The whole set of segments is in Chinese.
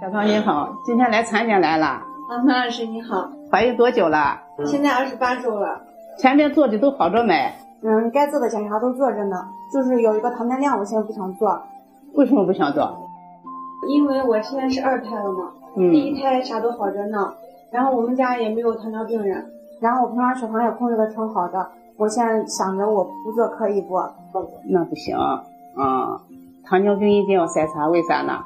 小芳你好，今天来产检来了。啊，马老师你好，怀孕多久了？现在二十八周了。前面做的都好着没？嗯，该做的检查都做着呢，就是有一个糖耐量，我现在不想做。为什么不想做？因为我现在是二胎了嘛，嗯第一胎啥都好着呢，然后我们家也没有糖尿病人，然后我平常血糖也控制的挺好的。我现在想着我不做可以不？那不行啊、糖尿病一定要筛查，为啥呢？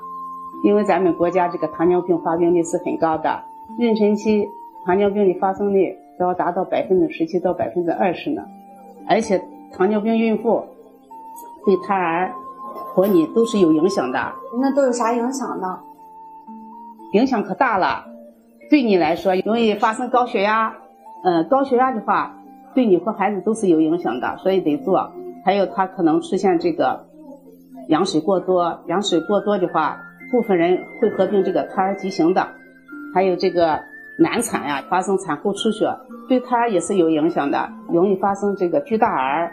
因为咱们国家这个糖尿病发病率是很高的，妊娠期糖尿病的发生率都要达到百分之十七到百分之二十呢，而且糖尿病孕妇对胎儿和你都是有影响的，那都有啥影响呢？影响可大了。对你来说，容易发生高血压，嗯、高血压的话，对你和孩子都是有影响的，所以得做。还有它可能出现这个羊水过多，羊水过多的话，部分人会合并这个胎儿畸形的，还有这个难产呀、发生产后出血，对胎儿也是有影响的，容易发生这个巨大儿。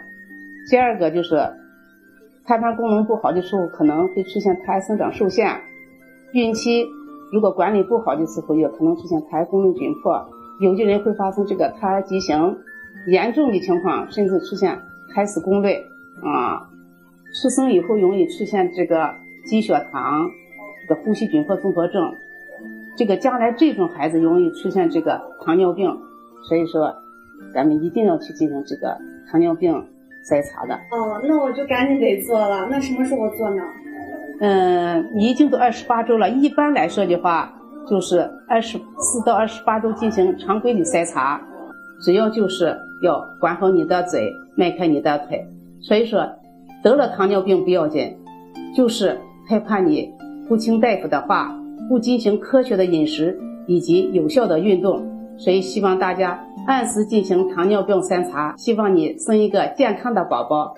第二个就是胎盘功能不好的时候，可能会出现胎儿生长受限。孕期如果管理不好的时候，也可能出现胎儿功能紧迫，有的人会发生这个胎儿畸形，严重的情况甚至出现胎死宫内啊。出生以后容易出现这个低血糖、这个呼吸窘迫综合症，这个将来这种孩子容易出现这个糖尿病，所以说咱们一定要去进行这个糖尿病筛查的。哦，那我就赶紧得做了。那什么时候做呢？嗯，你已经都二十八周了，一般来说的话，就是二十四到二十八周进行常规的筛查，主要就是要管好你的嘴，迈开你的腿。所以说，得了糖尿病不要紧，就是害怕你不听大夫的话，不进行科学的饮食以及有效的运动。所以希望大家按时进行糖尿病筛查，希望你生一个健康的宝宝。